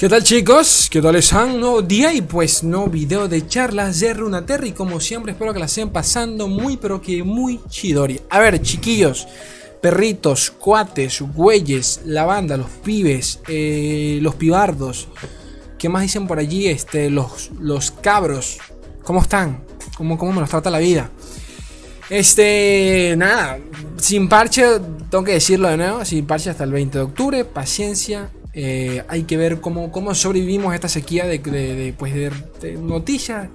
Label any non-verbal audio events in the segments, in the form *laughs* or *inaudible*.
¿Qué tal chicos? ¿Qué tal están? Nuevo día y pues no video de charlas de Runaterra y como siempre espero que la estén pasando muy pero que muy chidori. A ver chiquillos, perritos, cuates, güeyes, la banda, los pibes, eh, los pibardos, ¿qué más dicen por allí? Este, los, los cabros, ¿cómo están? ¿Cómo, ¿Cómo me los trata la vida? Este, nada, sin parche, tengo que decirlo de nuevo, sin parche hasta el 20 de octubre, paciencia, eh, hay que ver cómo, cómo sobrevivimos a esta sequía de, pues de, noticias,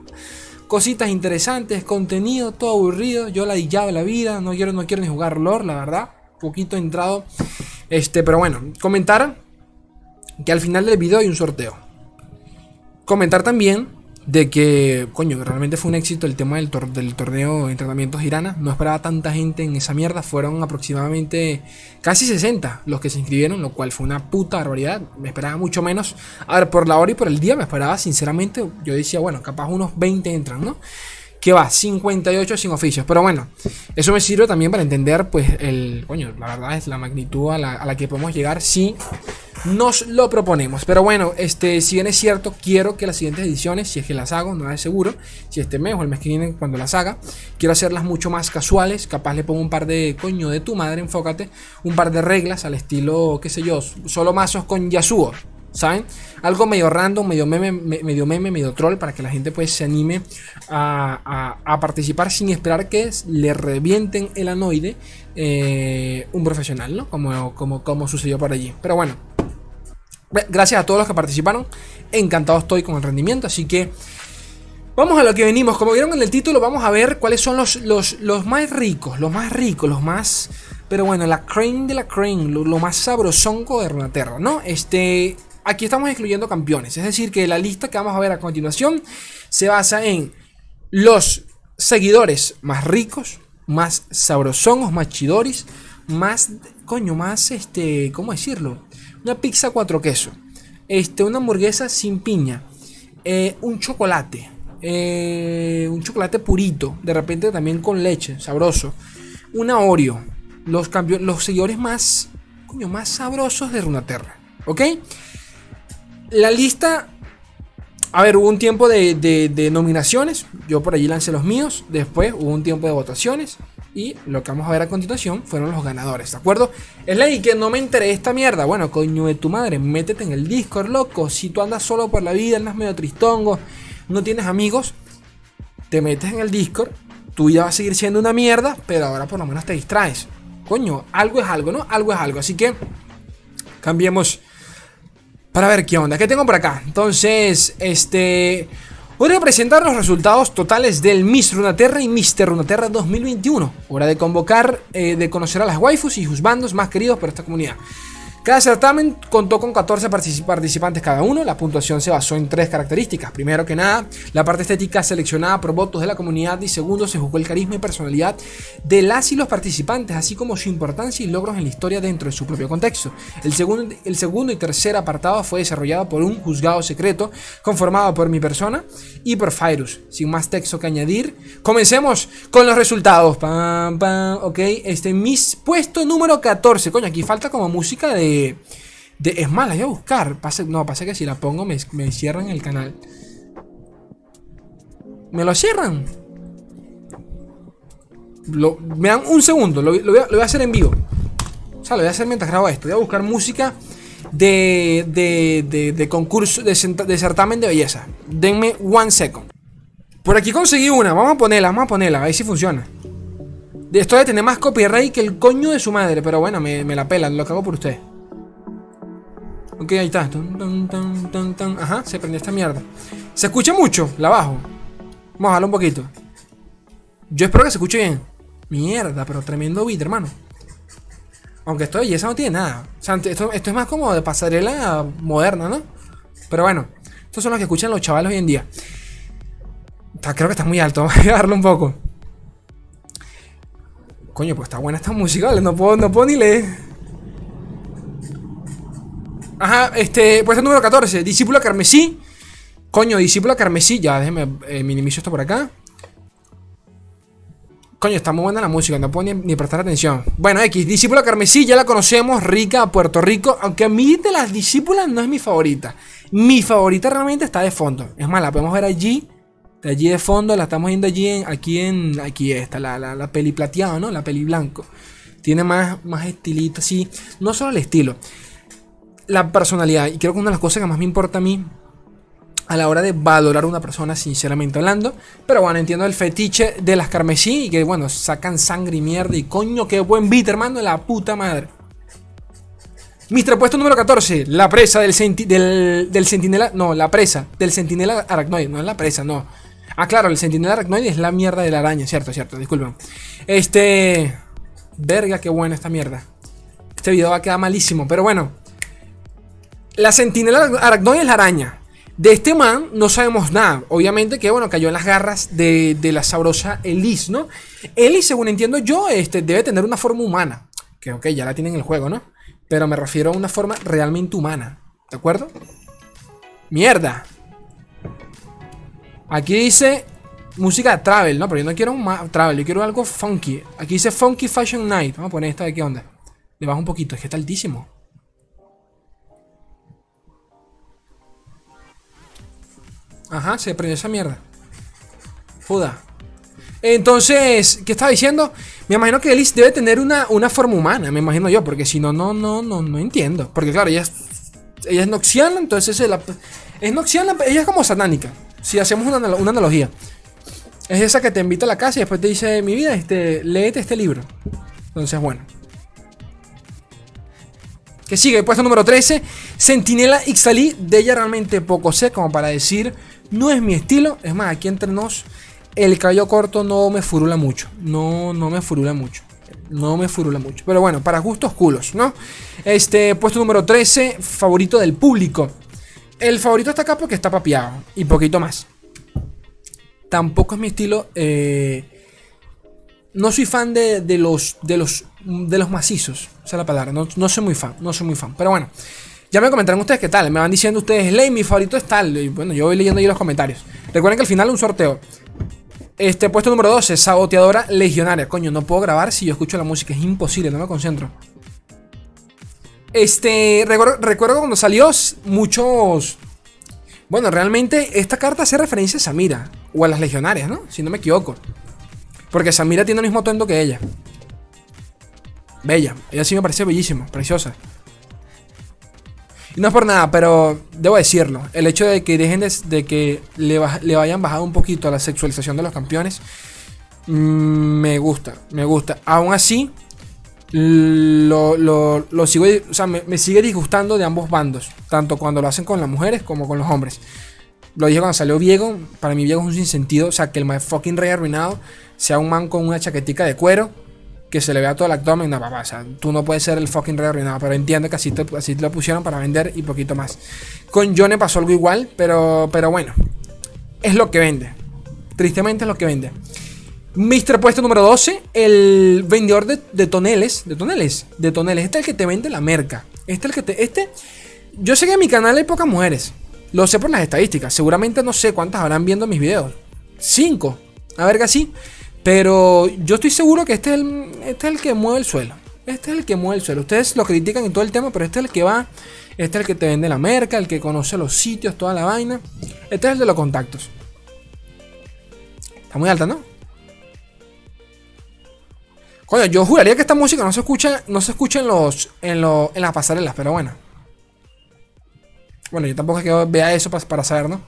cositas interesantes, contenido, todo aburrido. Yo la de la vida, no quiero, no quiero ni jugar lore, la verdad. Poquito entrado. Este, pero bueno, comentar que al final del video hay un sorteo. Comentar también de que, coño, realmente fue un éxito el tema del, del torneo de entrenamientos Irana. No esperaba tanta gente en esa mierda. Fueron aproximadamente casi 60 los que se inscribieron, lo cual fue una puta barbaridad. Me esperaba mucho menos. A ver, por la hora y por el día me esperaba, sinceramente, yo decía, bueno, capaz unos 20 entran, ¿no? Que va 58 sin oficios. Pero bueno, eso me sirve también para entender, pues, el. Coño, la verdad es la magnitud a la, que podemos llegar si nos lo proponemos. Pero bueno, este, si bien es cierto, quiero que las siguientes ediciones, si es que las hago, no es seguro, si este mes o el mes que viene cuando las haga, quiero hacerlas mucho más casuales. Capaz le pongo un par de coño de tu madre, enfócate, un par de reglas al estilo, qué sé yo, solo mazos con Yasuo. ¿Saben? Algo medio random, medio meme, medio meme, medio troll para que la gente pues se anime a, participar sin esperar que le revienten el anoide eh, un profesional, ¿no? Como, como, como sucedió por allí. Pero bueno, Gracias a todos los que participaron. Encantado estoy con el rendimiento. Así que vamos a lo que venimos. Como vieron en el título, vamos a ver cuáles son los, los, más ricos. Los más ricos, los más... Pero bueno, la crane de la crane, lo, más sabrosonco de Runaterra, ¿no? Este, aquí estamos excluyendo campeones. Es decir, que la lista que vamos a ver a continuación se basa en los seguidores más ricos, más sabrosonos, más chidoris, más, coño, más, este, ¿cómo decirlo? una pizza cuatro quesos, este, una hamburguesa sin piña, eh, un chocolate, eh, un chocolate purito, de repente también con leche, sabroso, una Oreo, los, los seguidores más, coño, más sabrosos de Runaterra, ¿ok? La lista a ver, hubo un tiempo de, nominaciones. Yo por allí lancé los míos. Después hubo un tiempo de votaciones. Y lo que vamos a ver a continuación fueron los ganadores, ¿de acuerdo? Es ley que no me enteré de esta mierda. Bueno, coño de tu madre, métete en el Discord, loco. Si tú andas solo por la vida, andas medio tristongo, no tienes amigos, te metes en el Discord. Tú ya vas a seguir siendo una mierda, pero ahora por lo menos te distraes. Coño, algo es algo, ¿no? Algo es algo. Así que cambiemos para ver qué onda. ¿Qué tengo por acá? Entonces, este... Voy a presentar los resultados totales del Miss Runaterra y Mr. Runaterra 2021. Hora de convocar, eh, de conocer a las waifus y sus bandos más queridos por esta comunidad. Cada certamen contó con 14 participantes cada uno. La puntuación se basó en tres características. Primero que nada, la parte estética seleccionada por votos de la comunidad y segundo, se juzgó el carisma y personalidad de las y los participantes, así como su importancia y logros en la historia dentro de su propio contexto. El segundo, el segundo y tercer apartado fue desarrollado por un juzgado secreto conformado por mi persona y por Fyrus. Sin más texto que añadir, comencemos con los resultados. Pam, pam, ok, este, mis puesto número 14. Coño, aquí falta como música de es más, la voy a buscar. no, pasa que si la pongo me, cierran el canal. ¿Me lo cierran? me dan un segundo, lo, voy a, hacer en vivo. O sea, lo voy a hacer mientras grabo esto. Voy a buscar música de, de, de, concurso, de, de, certamen de belleza. Denme one second. Por aquí conseguí una. Vamos a ponerla, vamos a ponerla, a ver si funciona. De esto de tener más copyright que el coño de su madre. Pero bueno, me, la pelan, lo hago por usted. Ok, ahí está. Ajá, se prendió esta mierda. Se escucha mucho, la bajo. Vamos a bajarlo un poquito. Yo espero que se escuche bien. Mierda, pero tremendo beat, hermano. Aunque esto de belleza no tiene nada. O sea, esto, es más como de pasarela moderna, ¿no? Pero bueno, estos son los que escuchan los chavales hoy en día. creo que está muy alto. *laughs* Vamos a bajarlo un poco. Coño, pues está buena esta música, ¿vale? No puedo, no puedo ni leer. Ajá, este, puesto número 14, discípula carmesí. Coño, discípula carmesí. Ya, déjeme eh, minimizo esto por acá. Coño, está muy buena la música, no puedo ni, prestar atención. Bueno, X, discípula carmesí, ya la conocemos, rica, Puerto Rico. Aunque a mí de las discípulas no es mi favorita. Mi favorita realmente está de fondo. Es más, la podemos ver allí. De allí de fondo, la estamos viendo allí en, aquí en. Aquí está, la, la, peli plateado, ¿no? La peli blanco. Tiene más, más estilito, sí. No solo el estilo. La personalidad. Y creo que una de las cosas que más me importa a mí a la hora de valorar a una persona, sinceramente hablando. Pero bueno, entiendo el fetiche de las carmesí y que, bueno, sacan sangre y mierda. Y coño, qué buen beat, hermano, la puta madre. Mister puesto número 14, la presa del, del, del centinela. No, la presa del centinela aracnoide. No es la presa, no. Ah, claro, el centinela aracnoide es la mierda de la araña, cierto, cierto, disculpen. Este. Verga, qué buena esta mierda. Este video va a quedar malísimo, pero bueno. La centinela aracnoide es la araña. De este man no sabemos nada. Obviamente que, bueno, cayó en las garras de, la sabrosa Elise, ¿no? Elise, según entiendo yo, este, debe tener una forma humana. Que, ok, ya la tiene en el juego, ¿no? Pero me refiero a una forma realmente humana. ¿De acuerdo? Mierda. Aquí dice música travel, ¿no? Pero yo no quiero un travel, yo quiero algo funky. Aquí dice Funky Fashion Night. Vamos a poner esta de qué onda. Le bajo un poquito, es que está altísimo. Ajá, se prendió esa mierda. Joda. Entonces, ¿qué estaba diciendo? Me imagino que Elise debe tener una, una forma humana, me imagino yo, porque si no, no, no, no, no entiendo. Porque claro, ella es, ella es noxiana, entonces es, la, es noxiana, ella es como satánica. Si hacemos una, una, analogía. Es esa que te invita a la casa y después te dice, mi vida, este, léete este libro. Entonces, bueno. Que sigue, puesto número 13. Sentinela Ixtalí. De ella realmente poco sé, como para decir no es mi estilo. Es más, aquí entre nos, el cabello corto no me furula mucho. No, no me furula mucho. No me furula mucho. Pero bueno, para gustos culos, ¿no? Este, puesto número 13, favorito del público. El favorito está acá porque está papeado. Y poquito más. Tampoco es mi estilo. Eh, no soy fan de, los, de, los, de los macizos. Esa es la palabra. No, no soy muy fan. No soy muy fan. Pero bueno. Ya me comentarán ustedes qué tal. Me van diciendo ustedes, Ley, mi favorito es tal. Bueno, yo voy leyendo ahí los comentarios. Recuerden que al final un sorteo. Este puesto número 12, saboteadora legionaria. Coño, no puedo grabar si yo escucho la música. Es imposible, no me concentro. Este, recuerdo, cuando salió muchos... Bueno, realmente esta carta hace referencia a Samira. O a las legionarias, ¿no? Si no me equivoco. Porque Samira tiene el mismo atuendo que ella. Bella. Ella sí me parece bellísima, preciosa. Y no es por nada, pero debo decirlo. El hecho de que dejen de, que le, vayan bajado un poquito a la sexualización de los campeones. Mm, me gusta, me gusta. Aún así, lo, sigo. O sea, me, sigue disgustando de ambos bandos. Tanto cuando lo hacen con las mujeres como con los hombres. Lo dije cuando salió Viego. Para mí Viego es un sinsentido. O sea, que el fucking rey arruinado sea un man con una chaquetica de cuero que se le vea todo el abdomen. No, papá, o sea, tú no puedes ser el fucking rey arruinado. Pero entiendo que así, te, así lo pusieron para vender y poquito más. Con Yone pasó algo igual, pero, pero bueno. Es lo que vende. Tristemente es lo que vende. Mister puesto número 12, el vendedor de, toneles, de toneles, de toneles. Este es el que te vende la merca. Este es el que te. Este. Yo sé que en mi canal hay pocas mujeres. Lo sé por las estadísticas. Seguramente no sé cuántas habrán viendo mis videos. Cinco. A ver que sí. Pero yo estoy seguro que este es, el, este es el que mueve el suelo. Este es el que mueve el suelo. Ustedes lo critican en todo el tema, pero este es el que va. Este es el que te vende la merca, el que conoce los sitios, toda la vaina. Este es el de los contactos. Está muy alta, ¿no? Coño, yo juraría que esta música no se escucha, no se escucha en los, en, en las pasarelas, pero bueno. Bueno, yo tampoco es que vea eso para saber, ¿no?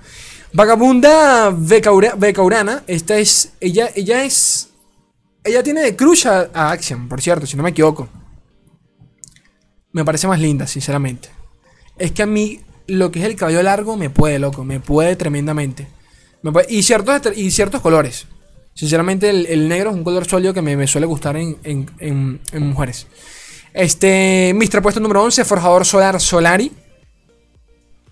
Vagabunda Becaurana, esta es. Ella, ella es. Ella tiene de cruz a, Action, por cierto, si no me equivoco. Me parece más linda, sinceramente. Es que a mí lo que es el cabello largo me puede, loco, me puede tremendamente. y, ciertos, y ciertos colores. Sinceramente, el, negro es un color sólido que me, suele gustar en, en, mujeres. Este, Mr. Puesto número 11, Forjador Solar Solari.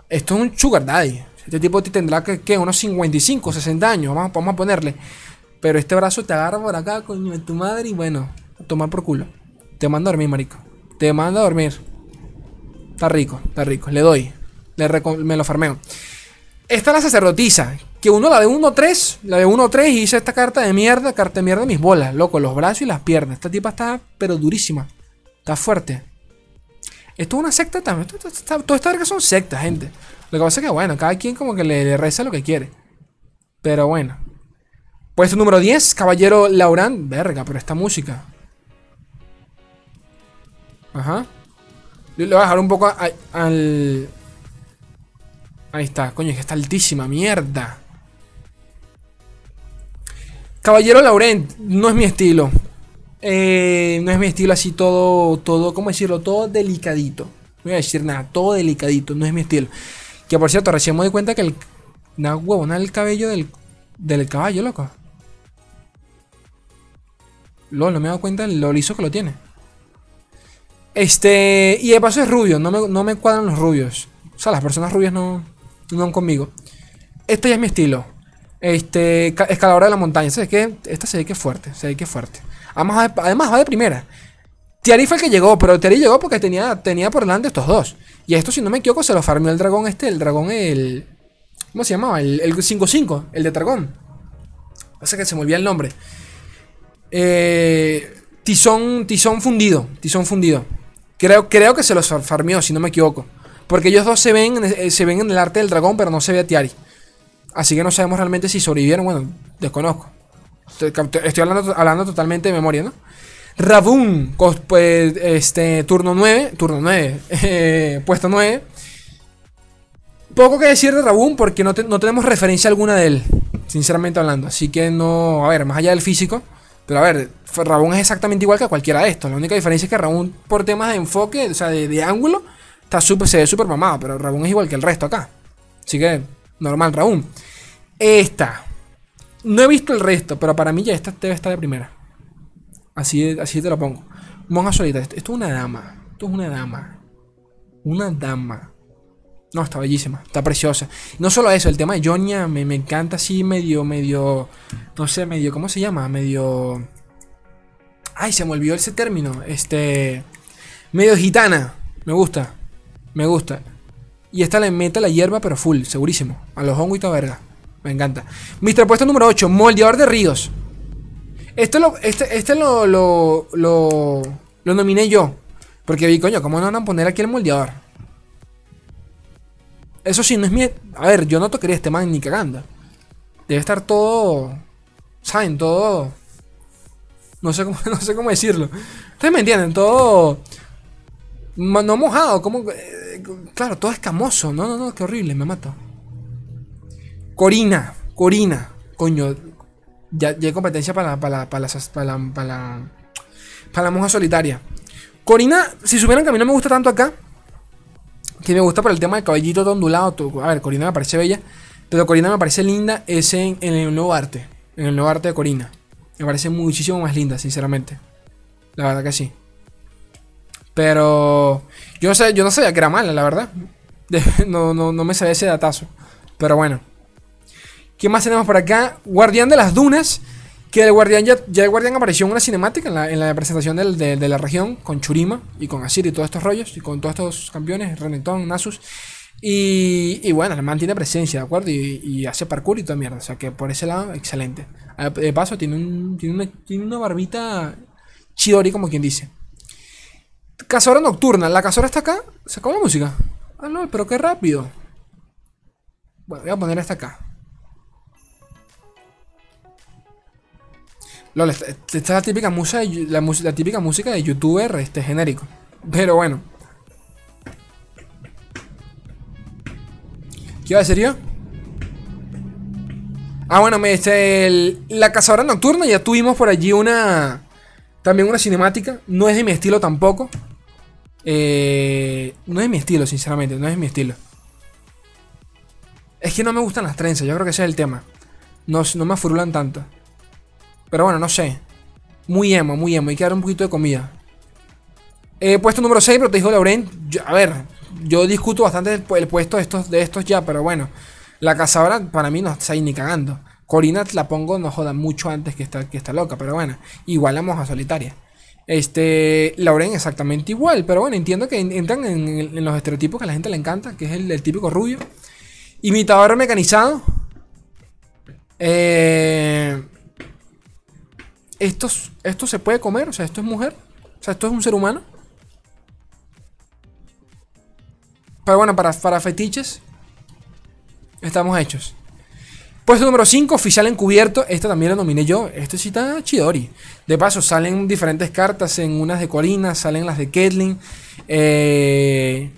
Esto es un Sugar Daddy. Este tipo tendrá que, unos 55, 60 años, vamos, vamos, a ponerle. Pero este brazo te agarra por acá, coño, de tu madre, y bueno, tomar por culo. Te mando a dormir, marico. Te mando a dormir. Está rico, está rico. Le doy. Le me lo farmeo. Esta es la sacerdotisa. Que uno la ve 1-3. La ve 1-3 y dice esta carta de mierda. Carta de mierda mis bolas. Loco, los brazos y las piernas. Esta tipa está, pero durísima. Está fuerte. Esto es una secta también. Todas estas vergas son sectas, gente. Lo que pasa es que, bueno, cada quien como que le, reza lo que quiere. Pero bueno. Puesto número 10, Caballero Laurent. Verga, pero esta música. Ajá. Le voy a bajar un poco al. Ahí está, coño, es que está altísima, mierda. Caballero Laurent, no es mi estilo. Eh, no es mi estilo así todo, todo, ¿cómo decirlo? Todo delicadito. No voy a decir nada, todo delicadito, no es mi estilo. Que por cierto, recién me doy cuenta que el. Una huevona el cabello del, del caballo, loco. Lo, no me he dado cuenta lo liso que lo tiene. Este. Y de paso es rubio, no me, no me cuadran los rubios. O sea, las personas rubias no, no van conmigo. Este ya es mi estilo. Este. Escaladora de la montaña. ¿Sabes qué? Esta se ve que es fuerte. Se ve que es fuerte. Además, además va de primera. Tiari fue el que llegó, pero Tiari llegó porque tenía, tenía por delante estos dos. Y esto, si no me equivoco, se lo farmeó el dragón este, el dragón, el. ¿Cómo se llamaba? El 5-5, el, de dragón. Pasa que se me olvida el nombre. Eh, tizón, tizón fundido. Tizón fundido. Creo, creo que se los farmeó, si no me equivoco. Porque ellos dos se ven, eh, se ven en el arte del dragón, pero no se ve a Tiari. Así que no sabemos realmente si sobrevivieron. Bueno, desconozco. Estoy hablando, hablando totalmente de memoria, ¿no? Rabun, pues, este, turno 9, turno 9, *laughs* eh, puesto 9. Poco que decir de Rabun porque no, tenemos referencia alguna de él, sinceramente hablando. Así que no, a ver, más allá del físico. Pero a ver, Rabun es exactamente igual que cualquiera de estos. La única diferencia es que Rabun, por temas de enfoque, o sea, de, ángulo, está super, se ve súper mamado. Pero Rabun es igual que el resto acá. Así que, normal, Rabun. Esta. No he visto el resto, pero para mí ya esta debe estar de primera. Así, así te lo pongo. Monja solita. Esto, es una dama. Esto es una dama. Una dama. No, está bellísima. Está preciosa. No solo eso, el tema de Jonia me, me encanta así medio, medio... No sé, medio... ¿Cómo se llama? Medio... Ay, se me olvidó ese término. Este... Medio gitana. Me gusta. Me gusta. Y esta le mete la hierba, pero full, segurísimo. A los hongos y toda verga. Me encanta. Mister puesto número 8. Moldeador de ríos. Esto lo, este, este lo, lo, lo, lo nominé yo. Porque vi, coño, ¿cómo no van a poner aquí el moldeador? Eso sí, no es mi. A ver, yo no tocaría este man ni cagando. Debe estar todo. ¿Saben? Todo. No sé cómo, *laughs* no sé cómo decirlo. Ustedes me entienden, todo. No mojado, como. Eh, claro, todo escamoso. No, no, no, qué horrible, me mato. Corina, Corina. Coño, ya, ya hay competencia para, para, para, para, para, para la monja solitaria. Corina, si supieran que a mí no me gusta tanto acá, que me gusta por el tema del cabellito todo ondulado. A ver, Corina me parece bella, pero Corina me parece linda es en, el nuevo arte. En el nuevo arte de Corina. Me parece muchísimo más linda, sinceramente. La verdad que sí. Pero yo no, sé, yo no sabía que era mala, la verdad. *laughs* No, no, no me sabía ese datazo. Pero bueno. ¿Qué más tenemos por acá? Guardián de las Dunas. Que el Guardián ya, el Guardián apareció en una cinemática en la, presentación de, la región. Con Churima y con Asir y todos estos rollos. Y con todos estos campeones. Renekton, Nasus. Y, bueno, el man tiene presencia, ¿de acuerdo? Y, hace parkour y toda mierda. O sea que por ese lado, excelente. De paso, tiene una barbita chidori, como quien dice. Cazadora nocturna. La cazadora está acá. ¿Se acabó la música? Ah, no, pero qué rápido. Bueno, voy a poner esta acá. Esta, es la típica, música de, la, típica música de youtuber este, genérico. Pero bueno. ¿Qué iba a decir yo? Ah, bueno, me dice la cazadora nocturna. Ya tuvimos por allí una. También una cinemática. No es de mi estilo tampoco. Eh, no es mi estilo, sinceramente. No es mi estilo. Es que no me gustan las trenzas. Yo creo que ese es el tema. No, no me afurulan tanto. Pero bueno, no sé. Muy emo, muy emo. Hay que dar un poquito de comida. Eh, puesto número 6, pero te dijo Laurent. a ver, yo discuto bastante el, puesto de estos, de estos ya, pero bueno. La cazadora para mí no está ahí ni cagando. Corina la pongo, no joda, mucho antes que está, que está loca, pero bueno. Igual la moja solitaria. Este, Lauren exactamente igual, pero bueno, entiendo que entran en, los estereotipos que a la gente le encanta, que es el, el típico rubio. Imitador mecanizado. Eh, esto, esto se puede comer, o sea, esto es mujer. O sea, esto es un ser humano. Pero bueno, para, para fetiches. Estamos hechos. Puesto número 5, oficial encubierto. Este también lo nominé yo. Este sí está chidori. De paso, salen diferentes cartas. En unas de Corina, salen las de Ketlin. Eh,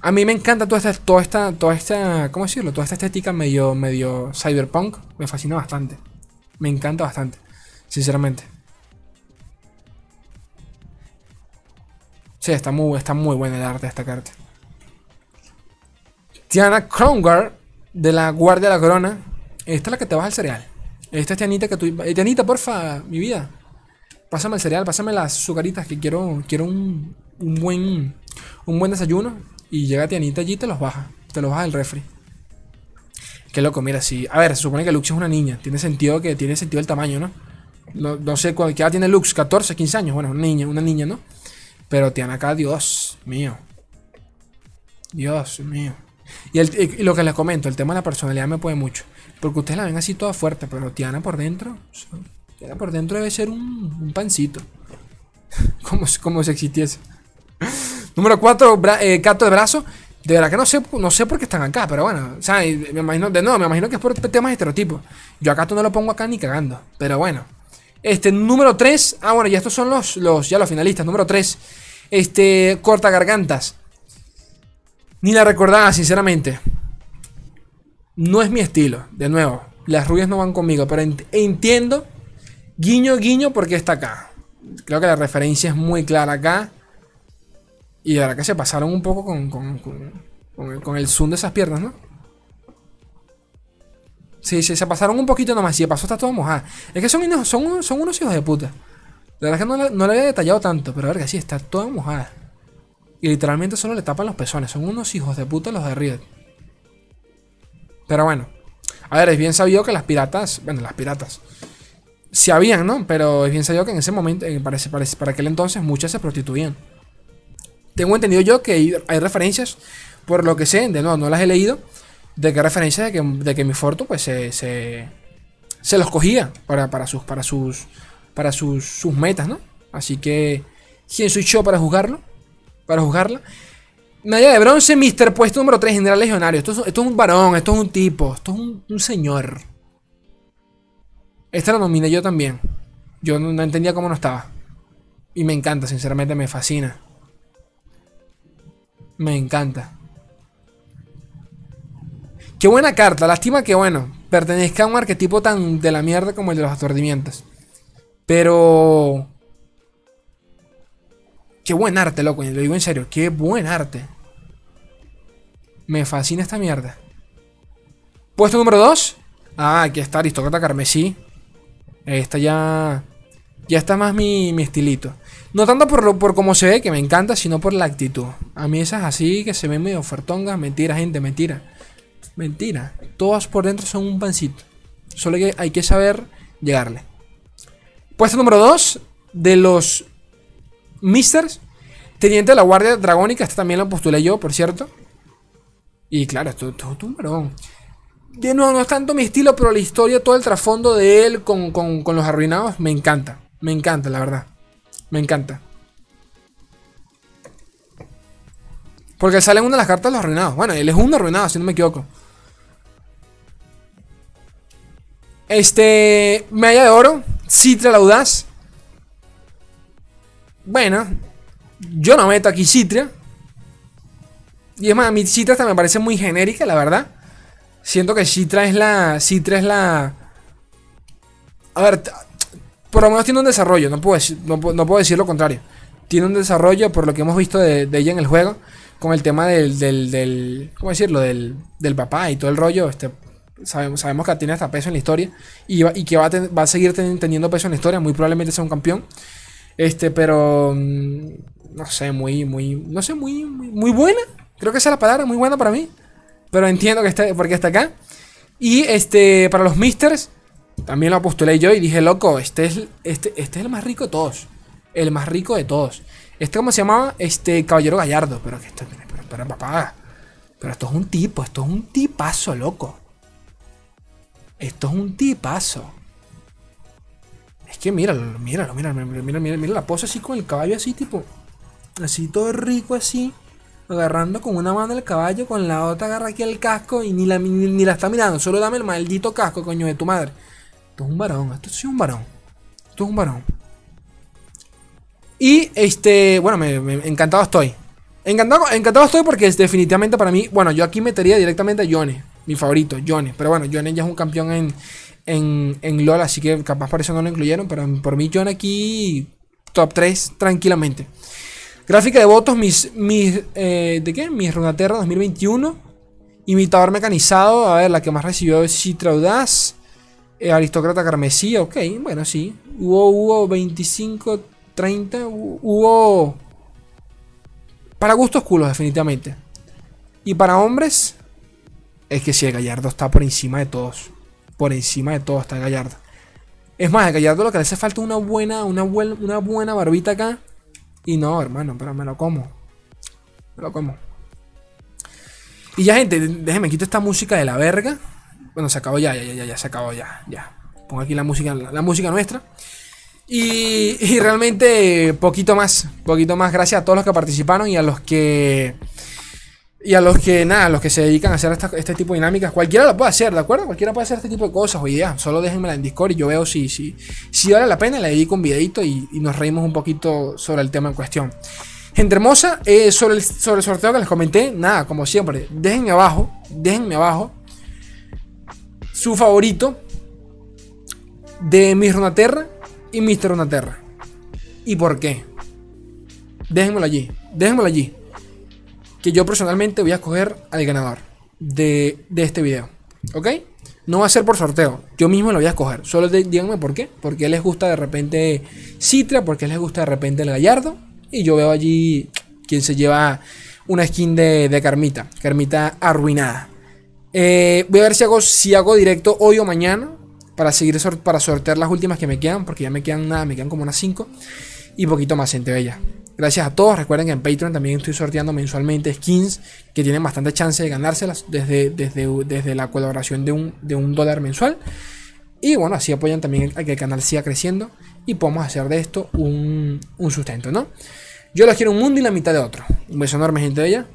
a mí me encanta toda esta, toda esta, toda esta, ¿cómo decirlo? Toda esta estética medio, medio cyberpunk. Me fascina bastante. Me encanta bastante. Sinceramente. Sí, está muy, está muy buena el arte de esta carta. Tiana Krongar de la Guardia de la Corona. Esta es la que te baja el cereal. Esta es Tianita que tú. Eh, Tianita, porfa, mi vida. Pásame el cereal, pásame las azucaritas que quiero. Quiero un, un buen. Un buen desayuno. Y llega Tianita allí y te los baja. Te los baja el refri. Qué loco, mira, si. A ver, se supone que Lux es una niña. Tiene sentido que tiene sentido el tamaño, ¿no? No, sé cuál, edad tiene Lux, 14, 15 años. Bueno, una niña, una niña, ¿no? Pero Tiana acá, Dios mío. Dios mío. Y, lo que les comento, el tema de la personalidad me puede mucho. Porque ustedes la ven así toda fuerte, pero Tiana por dentro. Tiana por dentro debe ser un, pancito. *laughs* como, como si existiese. Número 4, eh, Cato de brazo. De verdad que no sé, no sé por qué están acá, pero bueno, o sea, me imagino, de nuevo, me imagino que es por temas de estereotipos. Yo acá no lo pongo acá ni cagando, pero bueno. Este, número 3, ah, bueno, ya estos son los, los, ya los finalistas. Número 3, este, corta gargantas. Ni la recordaba, sinceramente. No es mi estilo, de nuevo. Las rubias no van conmigo, pero entiendo, guiño, guiño, porque está acá. Creo que la referencia es muy clara acá. Y verdad que se pasaron un poco con, con, el, zoom de esas piernas, ¿no? Sí, sí, se pasaron un poquito nomás. Y de paso está todo mojado. Es que son, son, son unos hijos de puta. De verdad que no, no le había detallado tanto, pero a ver que sí, está toda mojada. Y literalmente solo le tapan los pezones. Son unos hijos de puta los de Riot. Pero bueno. A ver, es bien sabido que las piratas. Bueno, las piratas. Sí habían, ¿no? Pero es bien sabido que en ese momento, parece, parece, para aquel entonces, muchas se prostituían. Tengo entendido yo que hay, referencias, por lo que sé, de nuevo, no las he leído, de que referencias de que, de que mi Forto, pues se, se, se los cogía para, para, sus, para, sus, para sus, sus metas, ¿no? Así que, ¿quién soy yo para juzgarlo? para juzgarla. Medalla de bronce, Mister puesto número 3, General Legionario. Esto es, un varón, esto es un tipo, esto es un, señor. Esta la nominé yo también. Yo no, entendía cómo no estaba. Y me encanta, sinceramente, me fascina. Me encanta. Qué buena carta. Lástima que, bueno, pertenezca a un arquetipo tan de la mierda como el de los aturdimientos. Pero Qué buen arte, loco. Lo digo en serio. Qué buen arte. Me fascina esta mierda. Puesto número 2. Ah, aquí está Aristócrata Carmesí. Esta ya. Ya está más mi, mi estilito. No tanto por, lo, por cómo se ve, que me encanta, sino por la actitud. A mí esas así que se ven medio ofertongas. Mentira, gente, mentira. Mentira. Todas por dentro son un pancito. Solo que hay que saber llegarle. Puesto número 2. De los Misters, teniente de la Guardia Dragónica, este también lo postulé yo, por cierto. Y claro, esto es un varón. De no, no es tanto mi estilo, pero la historia, todo el trasfondo de él con, los arruinados, me encanta. Me encanta, la verdad. Me encanta. Porque sale en una de las cartas de los arruinados. Bueno, él es un arruinado, si no me equivoco. Este. Medalla de oro. Citra la audaz. Bueno, yo no meto aquí Citria. Y es más, mi Citra hasta me parece muy genérica, la verdad. Siento que Citra es la. Citra es la. A ver, por lo menos tiene un desarrollo, no puedo, decir, no, puedo decir lo contrario. Tiene un desarrollo por lo que hemos visto de, ella en el juego, con el tema del, del, ¿cómo decirlo? Del, del papá y todo el rollo. Este, sabemos, sabemos que tiene hasta peso en la historia y, y que va a, va a seguir teniendo peso en la historia, muy probablemente sea un campeón. Este, pero. Mm, no sé, muy, muy. No sé, muy, muy, buena. Creo que esa es la palabra, muy buena para mí. Pero entiendo que está, porque está acá. Y este, para los Misters, también lo postulé yo y dije, loco, este es, este, este es el más rico de todos. El más rico de todos. Este, ¿cómo se llamaba? Este, Caballero Gallardo. Pero que esto, pero, pero, papá. Pero esto es un tipo, esto es un tipazo, loco. Esto es un tipazo. Es que míralo, míralo, míralo, mira, mira, mira, la pose así con el caballo así, tipo. Así todo rico así. Agarrando con una mano el caballo, con la otra agarra aquí el casco y ni la, ni, la está mirando. Solo dame el maldito casco, coño, de tu madre. Esto es un varón, esto sí es un varón. Esto es un varón. Y este, bueno, encantado estoy. Encantado, encantado estoy porque es definitivamente para mí, bueno, yo aquí metería directamente a Yone, mi favorito, Yone. Pero bueno, Yone ya es un campeón en, en, en LOL, así que capaz por eso no lo incluyeron. Pero por mí, Yone aquí, top 3, tranquilamente. Gráfica de votos, mis, mis eh, ¿de qué? Mis Runaterra 2021. Imitador mecanizado, a ver, la que más recibió es Citra Audaz. Eh, aristócrata carmesí, ok, bueno, sí. Hubo, hubo 25, 30, hubo... Para gustos culos, definitivamente. Y para hombres, es que si el Gallardo está por encima de todos. Por encima de todos está el Gallardo. Es más, el Gallardo lo que le hace falta una buena, una, una buena barbita acá. Y no, hermano, pero me lo como. Me lo como. Y ya, gente, déjenme quito esta música de la verga. Bueno, se acabó ya, ya, ya, ya, se acabó ya, ya. Pongo aquí la música, la, música nuestra. Y, y, realmente poquito más, poquito más. Gracias a todos los que participaron y a los que y a los que, nada, a los que se dedican a hacer este tipo de dinámicas, cualquiera lo puede hacer, ¿de acuerdo? Cualquiera puede hacer este tipo de cosas o ideas. Solo déjenmela en Discord y yo veo si, si, si vale la pena. Le dedico un videito y, nos reímos un poquito sobre el tema en cuestión. Gente hermosa, eh, sobre, el, sobre el sorteo que les comenté, nada, como siempre, déjenme abajo, déjenme abajo su favorito de Miss Runaterra y Mr. Runaterra. ¿Y por qué? Déjenmelo allí, déjenmelo allí que yo personalmente voy a escoger al ganador de, este video. ¿Ok? No va a ser por sorteo. Yo mismo lo voy a escoger. Solo díganme por qué. Porque les gusta de repente Citra. Porque les gusta de repente el Gallardo. Y yo veo allí quien se lleva una skin de, Carmita. Carmita arruinada. Eh, voy a ver si hago, si hago directo hoy o mañana. Para seguir para sortear las últimas que me quedan. Porque ya me quedan nada. Me quedan como unas 5. Y poquito más gente bella. Gracias a todos. Recuerden que en Patreon también estoy sorteando mensualmente skins que tienen bastante chance de ganárselas desde, desde, desde la colaboración de un, de un dólar mensual. Y bueno, así apoyan también a que el canal siga creciendo y podamos hacer de esto un, un sustento, ¿no? Yo les quiero un mundo y la mitad de otro. Un beso enorme, gente de ella.